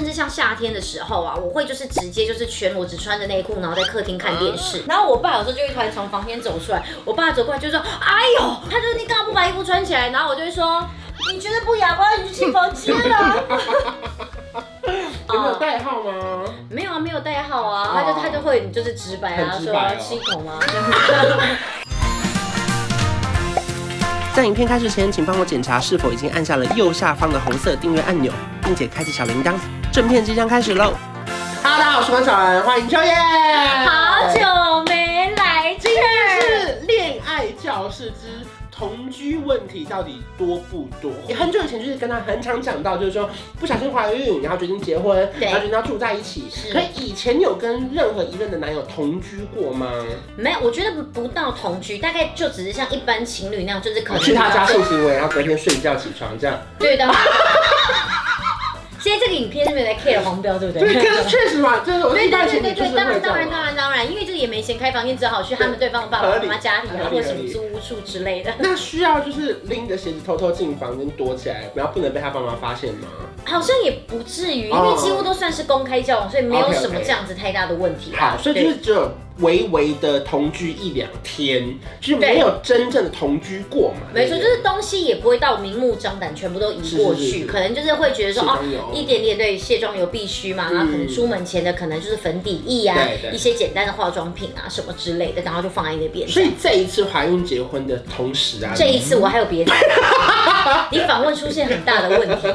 甚至像夏天的时候啊，我会就是直接就是全裸只穿着内裤，然后在客厅看电视。然后我爸有时候就会突然从房间走出来，我爸走过来就说：“哎呦，他就说你干嘛不把衣服穿起来？”然后我就会说：“你觉得不雅观，你就进房间了。”有没有代号吗？没有啊，没有代号啊，他就他就会就是直白啊，说七孔啊。在影片开始前，请帮我检查是否已经按下了右下方的红色订阅按钮，并且开启小铃铛。正片即将开始喽！Hello，大家好，我是关韶文，欢迎秋叶。好久没来，今天是恋爱教室之。同居问题到底多不多？很久以前就是跟他很常讲到，就是说不小心怀孕，然后决定结婚，然后决定要住在一起。是。可以前有跟任何一任的男友同居过吗？没有，我觉得不到同居，大概就只是像一般情侣那样，就是可能去他家性行为，然后隔天睡觉起床这样。对的。现在这个影片是没有在 care 黄标，对不对？对，确实嘛，就是我一般情侣就是。当然，当然，当然，当然，因为这个也没钱开房间，只好去他们对方的爸爸妈妈家里啊，或者什么租屋处之类的。那需要就是拎着鞋子偷偷进房间躲起来，然后不能被他爸妈发现吗？好像也不至于，因为几乎都算是公开交往，所以没有什么这样子太大的问题。好，所以就是只有。微微的同居一两天，就是没有真正的同居过嘛？没错，就是东西也不会到明目张胆全部都移过去，是是是。是，可能就是会觉得说哦，一点点对，卸妆油必须嘛，嗯、然后可能出门前的可能就是粉底液啊，一些简单的化妆品啊什么之类的，然后就放在那边。所以这一次怀孕结婚的同时啊，这一次我还有别的，你访问出现很大的问题，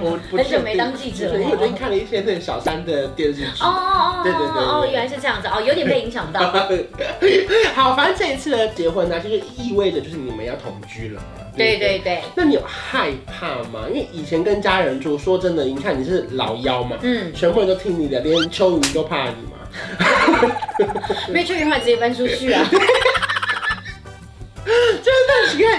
我很久没当记者了，因为我最近看了一些那个小三的电视剧。哦哦哦，对对对，哦，原来是这样子哦，有点被影响。到，好，反正这一次的结婚呢，就是意味着就是你们要同居了嘛。对对对。那你有害怕吗？因为以前跟家人住，说真的，你看你是老幺嘛，嗯，全部人都听你的，连秋云都怕你嘛。没秋云话直接搬出去啊。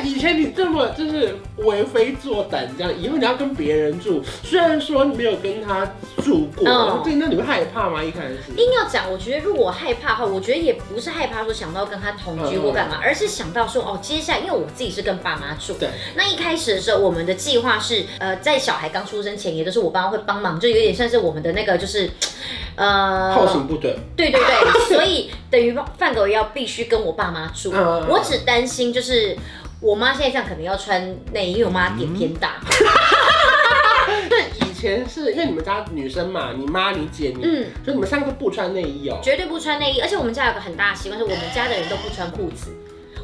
以前你这么就是为非作歹这样，以后你要跟别人住，虽然说你没有跟他住过，嗯、对，那你会害怕吗？一开始。硬要讲，我觉得如果害怕的话，我觉得也不是害怕说想到跟他同居或干嘛，嗯、而是想到说哦，接下来因为我自己是跟爸妈住，对，那一开始的时候，我们的计划是呃，在小孩刚出生前，也都是我爸妈会帮忙，就有点像是我们的那个就是。呃，后勤部队，对对对，所以等于范狗要必须跟我爸妈住，我只担心就是我妈现在这样可能要穿内衣，因为我妈脸偏大。对，以前是因为你们家女生嘛，你妈、你姐、你，嗯，就你们三个不穿内衣哦，绝对不穿内衣，而且我们家有个很大的习惯是，我们家的人都不穿裤子，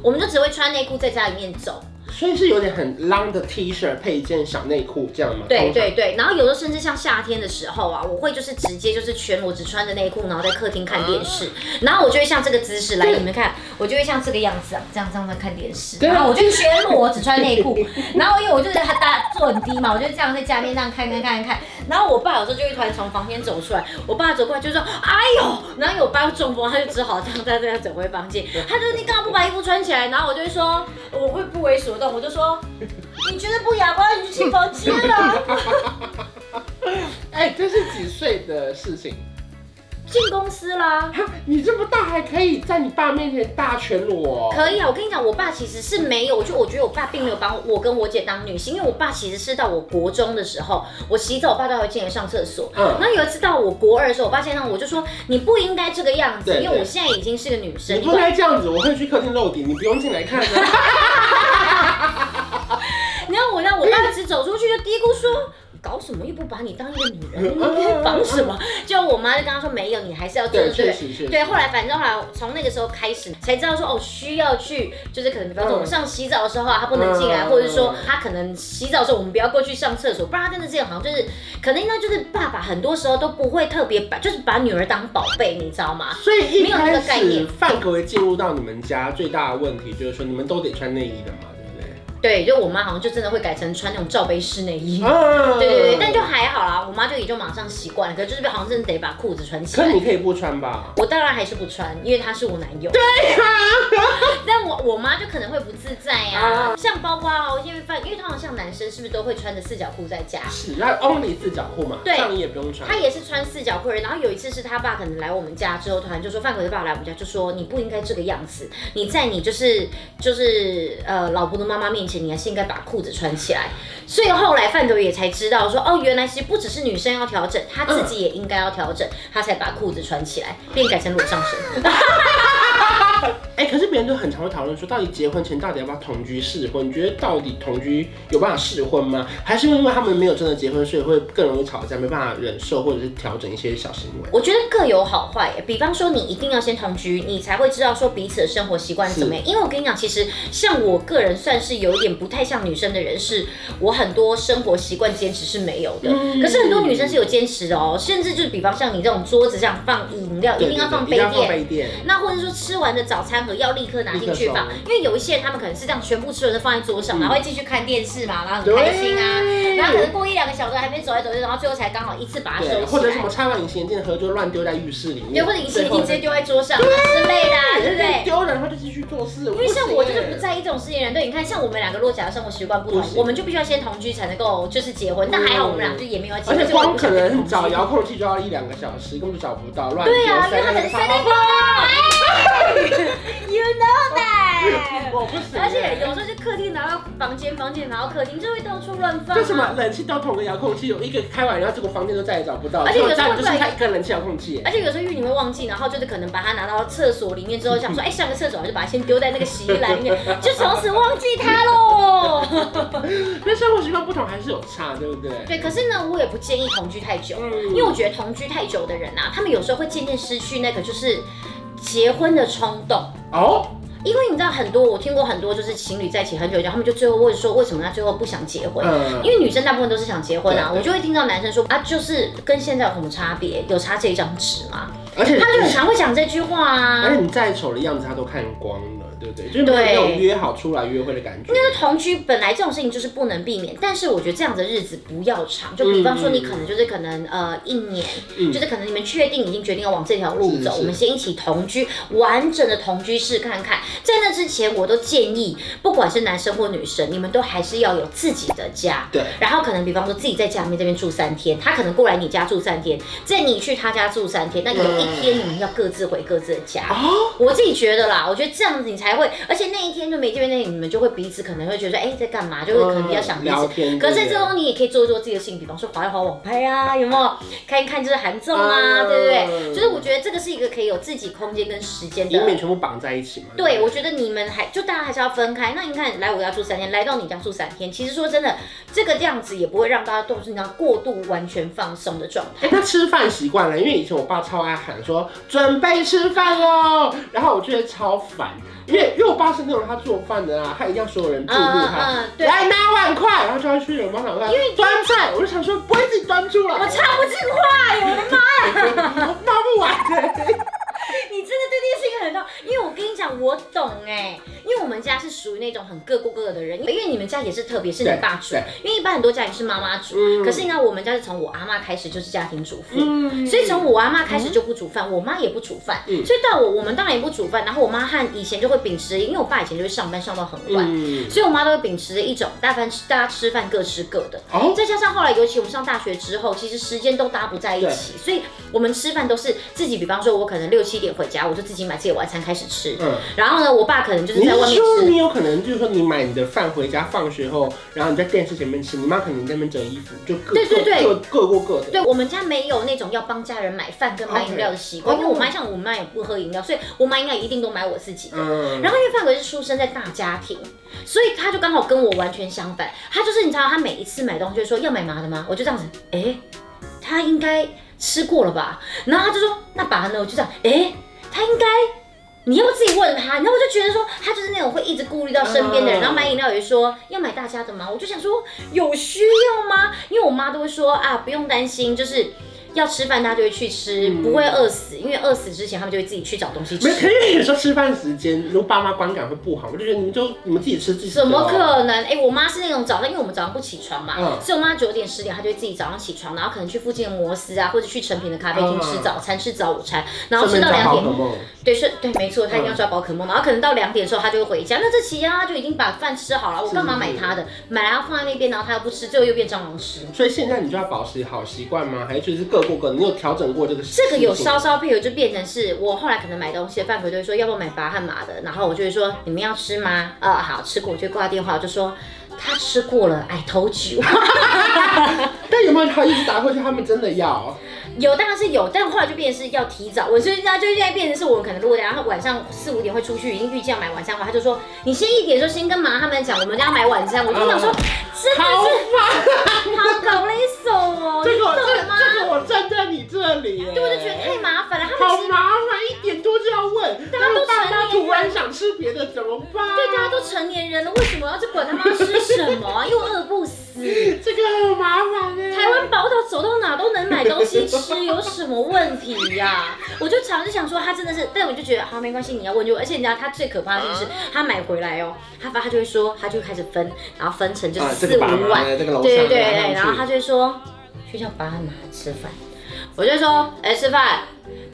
我们就只会穿内裤在家里面走。所以是有点很 long 的 T 恤配一件小内裤这样吗？对对对，然后有的甚至像夏天的时候啊，我会就是直接就是全裸只穿着内裤，然后在客厅看电视，然后我就会像这个姿势来，你们看，我就会像这个样子啊，这样这样在看电视，然后我就全裸只穿内裤，然后因为我就觉得他大坐很低嘛，我就这样在家面这样看看看看，然后我爸有时候就会突然从房间走出来，我爸走过来就说，哎呦，然后有爸中风，他就只好这样在这样走回房间，他就说你干嘛不把衣服穿起来？然后我就会说，我会不为所动，我就说。你觉得不雅观，你就进房间了。哎、这是几岁的事情？进公司啦！你这么大还可以在你爸面前大全裸？可以啊，我跟你讲，我爸其实是没有，就我觉得我爸并没有把我跟我姐当女性，因为我爸其实是到我国中的时候，我洗澡，我爸都会进来上厕所。嗯。然后有一次到我国二的时候，我爸见到我就说：“你不应该这个样子，因为我现在已经是个女生，你不应该这样子，我会去客厅露底，你不用进来看。”然后我让我爸只走出去就嘀咕说。搞什么又不把你当一个女人？你在 防什么？就我妈就跟他说没有，你还是要做对对。对，后来反正后来从那个时候开始才知道说哦，需要去就是可能比方说我们上洗澡的时候啊，他不能进来，或者是说他可能洗澡的时候我们不要过去上厕所，不然他真的这样好像就是可能应该就是爸爸很多时候都不会特别把就是把女儿当宝贝，你知道吗？所以一开始范格维进入到你们家最大的问题就是说你们都得穿内衣的嘛。对，就我妈好像就真的会改成穿那种罩杯式内衣，啊、对对对，但就还好啦，我妈就也就马上习惯了，可是就是好像真的得把裤子穿起来。可是你可以不穿吧？我当然还是不穿，因为他是我男友。对呀、啊。但我我妈就可能会不自在呀、啊，啊、像包括哦，因为因为通常像男生是不是都会穿着四角裤在家？是，那 only 四角裤嘛，对，上衣也不用穿。他也是穿四角裤，然后有一次是他爸可能来我们家之后，突然就说范可的爸爸来我们家就说你不应该这个样子，你在你就是就是呃老婆的妈妈面前，你还是应该把。裤子穿起来，所以后来范德也才知道说，哦，原来其实不只是是女生要调整，她自己也应该要调整，她才把裤子穿起来，并改成裸上身。哎、欸，可是别人都很常会讨论说，到底结婚前到底要不要同居试婚？你觉得到底同居有办法试婚吗？还是因为他们没有真的结婚，所以会更容易吵架，没办法忍受，或者是调整一些小行为？我觉得各有好坏。比方说，你一定要先同居，你才会知道说彼此的生活习惯是怎么样。因为我跟你讲，其实像我个人算是有一点不太像女生的人，是我很多生活习惯坚持是没有的。嗯、可是很多女生是有坚持的哦，甚至就是比方像你这种桌子上放饮料，一定要放杯垫，那或者说吃完的早餐盒要立刻拿进去放，因为有一些人他们可能是这样全部吃完就放在桌上，嗯、然后会继续看电视嘛，然后很开心啊，然后可能过一两个小时还没走来走去，然后最后才刚好一次把它收起来，或者什么拆完隐形眼镜盒就乱丢在浴室里面，对，或者隐形眼镜直接丢在桌上之类的、啊，对不对？丢了然后就继续做事。因为像我就是不在意这种事情的人，对，你看像我们两个落脚的生活习惯不同，我们就必须要先同居才能够就是结婚，但还好我们俩就也没有结婚，而且光可能找遥控器就要一两个小时，根本就找不到，乱丢。对啊，因为他可能塞在包。You know that？我不是。而且有时候就客厅拿到房间，房间拿到客厅，就会到处乱放。为什么冷气到同个遥控器，有一个开完，然后这个房间都再也找不到？而且有时候就是他一个冷气遥控器。而且有时候因为你会忘记，然后就是可能把它拿到厕所里面之后，想说哎上个厕所，就把它先丢在那个洗衣篮里面，就从此忘记它喽。那生活习惯不同还是有差，对不对？对，可是呢，我也不建议同居太久，因为我觉得同居太久的人啊，他们有时候会渐渐失去那个就是结婚的冲动哦。因为你知道很多，我听过很多，就是情侣在一起很久以后，他们就最后问说，为什么他最后不想结婚？嗯、因为女生大部分都是想结婚啊，我就会听到男生说啊，就是跟现在有什么差别？有差这一张纸吗？而且他就很常会讲这句话啊。而且你再丑的样子，他都看光了。对不对？就是没有约好出来约会的感觉。那个同居本来这种事情就是不能避免，但是我觉得这样的日子不要长。就比方说，你可能就是可能呃一年，嗯、就是可能你们确定已经决定要往这条路走，我们先一起同居，完整的同居试看看。在那之前，我都建议，不管是男生或女生，你们都还是要有自己的家。对。然后可能比方说自己在家里面这边住三天，他可能过来你家住三天，在你去他家住三天，那有一天你们要各自回各自的家。哦。我自己觉得啦，我觉得这样子你才。还会，而且那一天就没见面，那你们就会彼此可能会觉得说，哎、欸，在干嘛？就会可能比较想彼此。可是在这种你也可以做一做自己的事情，比方说滑一滑网拍啊，有没有？看一看就是韩综啊，对不对？就是我觉得这个是一个可以有自己空间跟时间的。以免全部绑在一起嘛。对，我觉得你们还就大家还是要分开。那你看，来我家住三天，来到你家住三天，其实说真的，这个这样子也不会让大家都是那样过度完全放松的状态。他吃饭习惯了，因为以前我爸超爱喊说准备吃饭喽，然后我觉得超烦。因为因为我爸是那种他做饭的啊，他一定要所有人注目他，嗯嗯、来拿碗筷，然后就要去人帮他端。因为端菜，我就想说不会自己端出来，我插不进话，我的妈呀，拿不完的。你真的对这件事情很懂，因为我跟你讲，我懂哎，因为我们家是属于那种很各过各的人，因为你们家也是特别是你爸煮，因为一般很多家也是妈妈煮，嗯、可是你看我们家是从我阿妈开始就是家庭主妇，嗯、所以从我阿妈开始就不煮饭，嗯、我妈也不煮饭，嗯、所以到我我们当然也不煮饭，然后我妈和以前就会秉持，因为我爸以前就会上班上到很晚，嗯、所以我妈都会秉持着一种大饭吃，大家吃饭各吃各的，哦、再加上后来尤其我们上大学之后，其实时间都搭不在一起，所以我们吃饭都是自己，比方说我可能六七点回家。我就自己买自己的晚餐开始吃，嗯，然后呢，我爸可能就是在外面吃。你，你有可能就是说，你买你的饭回家，放学后，然后你在电视前面吃，你妈可能在那边折衣服，就各对对对，各各过各的。对，我们家没有那种要帮家人买饭跟买饮料的习惯.因为我妈像我妈也不喝饮料，所以我妈应该一定都买我自己的。嗯，然后因为范哥是出生在大家庭，所以他就刚好跟我完全相反，他就是你知道，他每一次买东西就说要买麻的吗？我就这样子，哎、欸，他应该吃过了吧？然后他就说那爸呢？我就这样，哎、欸。他应该，你要不自己问他？然后我就觉得说，他就是那种会一直顾虑到身边的人，然后买饮料也说要买大家的吗？我就想说，有需要吗？因为我妈都会说啊，不用担心，就是。要吃饭，他就会去吃，不会饿死，因为饿死之前他们就会自己去找东西吃。没，可以有时候吃饭时间，如果爸妈观感会不好，我就觉得你们就你们自己吃自己。怎么可能？哎，我妈是那种早上，因为我们早上不起床嘛，嗯所以我妈九点十点她就会自己早上起床，然后可能去附近的摩斯啊，或者去成品的咖啡厅吃早餐，吃早午餐，然后吃到两点。对，是，对，没错，她一定要抓宝可梦，然后可能到两点的时候她就会回家。那这期啊就已经把饭吃好了，我干嘛买她的？买来要放在那边，然后她又不吃，最后又变蟑螂吃。所以现在你就要保持好习惯吗？还是就是各各过各，你有调整过这个？这个有稍稍配合，就变成是我后来可能买东西，饭盒就会说要不要买白和麻的，然后我就会说你们要吃吗？啊、呃，好吃过，我就挂电话，我就说他吃过了，I told you。但有没有他一直打过去？他们真的要？有，当然是有，但后来就变成是要提早。我所以那就现在变成是我们可能如果然后晚上四五点会出去，已经预计要买晚餐的话，他就说你先一点说先跟妈他们讲，我们要买晚餐。我就想说，真的是好烦，好 搞勒手哦。这个这这个我站在你这里，对，我就觉得太麻烦了。他们好麻烦，一点多就要问，大家都成年人，突然想吃别的怎么办？对，大家都成年人了，为什么要去管他们要吃什么啊？又饿不死。这个很麻烦哎。台湾宝岛走到哪都能买东西吃，有什么问题呀、啊？我就常就想说，他真的是，但我就觉得好没关系，你要问就问。而且你知道他最可怕的就是，他买回来哦，他发他就会说，他就开始分，然后分成就是四五碗，对对对对，然后他就会说去叫爸妈吃饭，我就说哎吃饭，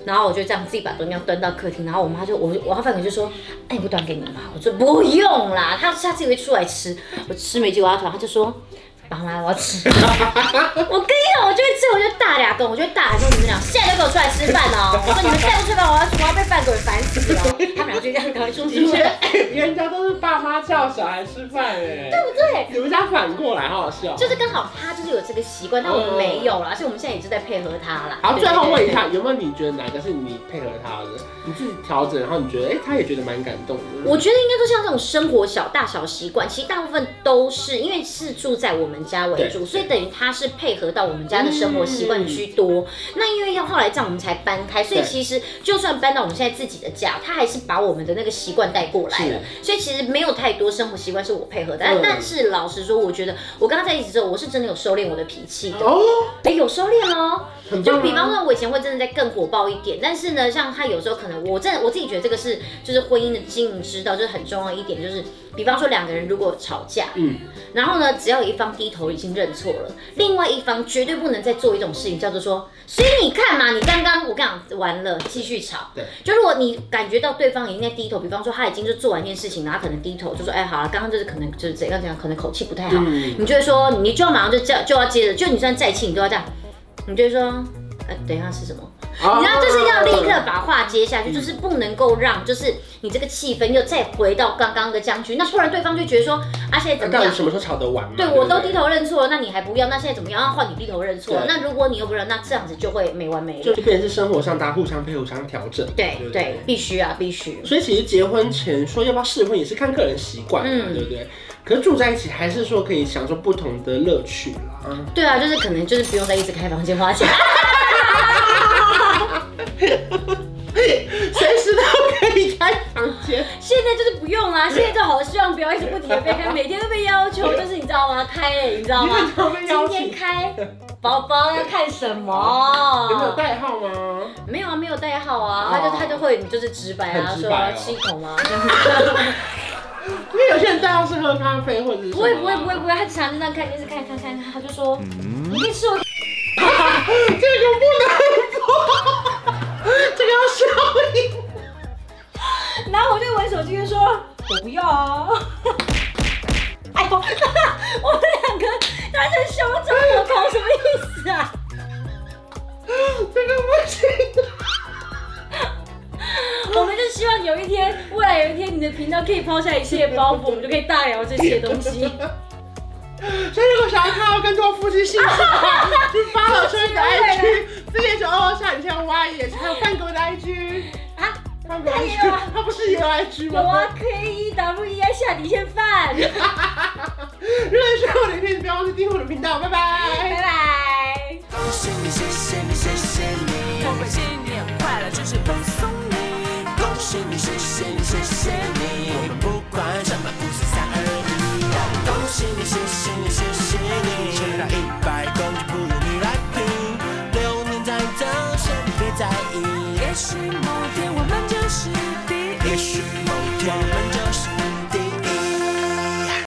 然后我就这样自己把东西端到客厅，然后我妈就我我他饭可就说哎你不端给你妈，我说不用啦，他下次也会出来吃，我吃没几碗他就说。爸妈，我要吃。我跟你讲，我就会吃，我就大俩跟，我就大喊说你们俩现在就给我出来吃饭哦。我说你们再不吃饭，我要我要被饭鬼烦死了。他们俩就这样搞一出去。人家都是爸妈叫小孩吃饭哎，对不对？你们家反过来，好好笑。就是刚好他就是有这个习惯，但我们没有啦，所以我们现在也是在配合他啦。好，最后问一下，有没有你觉得哪个是你配合他的？你自己调整，然后你觉得哎、欸，他也觉得蛮感动的。我觉得应该说像这种生活小大小习惯，其实大部分都是因为是住在我们家为主，所以等于他是配合到我们家的生活习惯居多。嗯、那因为要后来这样我们才搬开，所以其实就算搬到我们现在自己的家，他还是把我们的那个习惯带过来了。所以其实没有太多生活习惯是我配合的。但但是老实说，我觉得我跟他在一起之后，我是真的有收敛我的脾气的。哦，哎，有收敛哦。就比方说，我以前会真的在更火爆一点，但是呢，像他有时候可能，我真的我自己觉得这个是就是婚姻的经营之道，就是很重要一点，就是比方说两个人如果吵架，嗯，然后呢，只要有一方低头已经认错了，另外一方绝对不能再做一种事情，叫做说，所以你看嘛，你刚刚我跟你讲完了，继续吵，对，就如果你感觉到对方已经在低头，比方说他已经就做完一件事情，然后他可能低头就说，哎，好了，刚刚就是可能就是怎样怎样，可能口气不太好，嗯、你就会说，你就要马上就叫就要接着，就你算再气，你都要这样，你就会说。呃，等一下是什么？你知道，就是要立刻把话接下去，就是不能够让，就是你这个气氛又再回到刚刚的僵局，那不然对方就觉得说，啊，现在怎么样？到底什么时候吵得完？对，我都低头认错了，那你还不要？那现在怎么样？要换你低头认错？那如果你又不认，那这样子就会没完没了。就变成是生活上大家互相配合、互相调整。对对，必须啊，必须。所以其实结婚前说要不要试婚，也是看个人习惯，嗯，对不对？可是住在一起，还是说可以享受不同的乐趣啦。对啊，就是可能就是不用再一直开房间花钱。可以开房间，现在就是不用啦！现在就好希望不要一直不停的被开，每天都被要求，就是你知道吗？开哎，你知道吗？今天开，宝宝要看什么？有没有代号吗？没有啊，没有代号啊，他就他就会就是直白啊，说七口吗？因为有些人代号是喝咖啡或者是不会不会不会不会，他经常在那看电视看看看，他就说你可以吃我。这个不能播，这个要消音。然后我就玩手机，就说：“我不要啊！”哎呦，我们两个他在凶着我，搞什么意思啊？这个不行。我们就希望有一天，未来有一天，你的频道可以抛下一切包袱，我们就可以大聊这些东西。所以如果想要看到更多夫妻幸福 的话，去发了春的 IG，四点九二下雨天 Y 也还有范哥的 IG 他还有，他不是一个 I G 吗？有啊，K E W E I 下底片饭。哈哈哈哈哈哈！热爱的一天，不要忘记订阅我的频道，拜拜，拜拜。恭喜你，谢谢你，谢谢你，我们新年快乐，就是本送你。恭喜你，谢谢你，谢谢你，我们不管什么，五四三二一。恭喜你，谢谢你。